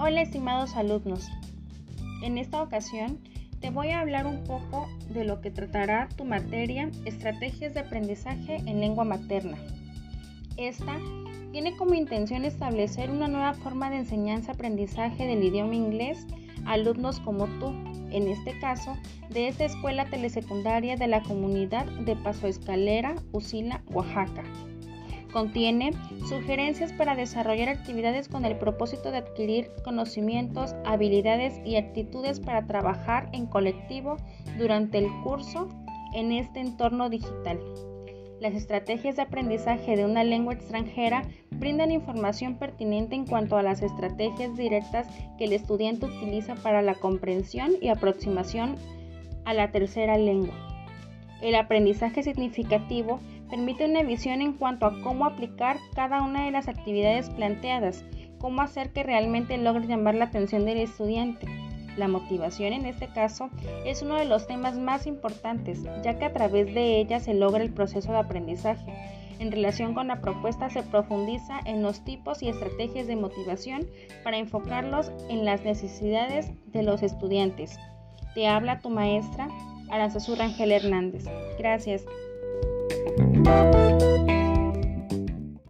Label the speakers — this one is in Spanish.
Speaker 1: Hola estimados alumnos, en esta ocasión te voy a hablar un poco de lo que tratará tu materia Estrategias de aprendizaje en lengua materna. Esta tiene como intención establecer una nueva forma de enseñanza-aprendizaje del idioma inglés a alumnos como tú, en este caso, de esta escuela telesecundaria de la comunidad de Paso Escalera, Usila, Oaxaca. Contiene sugerencias para desarrollar actividades con el propósito de adquirir conocimientos, habilidades y actitudes para trabajar en colectivo durante el curso en este entorno digital. Las estrategias de aprendizaje de una lengua extranjera brindan información pertinente en cuanto a las estrategias directas que el estudiante utiliza para la comprensión y aproximación a la tercera lengua. El aprendizaje significativo permite una visión en cuanto a cómo aplicar cada una de las actividades planteadas, cómo hacer que realmente logre llamar la atención del estudiante. La motivación en este caso es uno de los temas más importantes, ya que a través de ella se logra el proceso de aprendizaje. En relación con la propuesta se profundiza en los tipos y estrategias de motivación para enfocarlos en las necesidades de los estudiantes. Te habla tu maestra, Aranzazú Rangel Hernández. Gracias. Música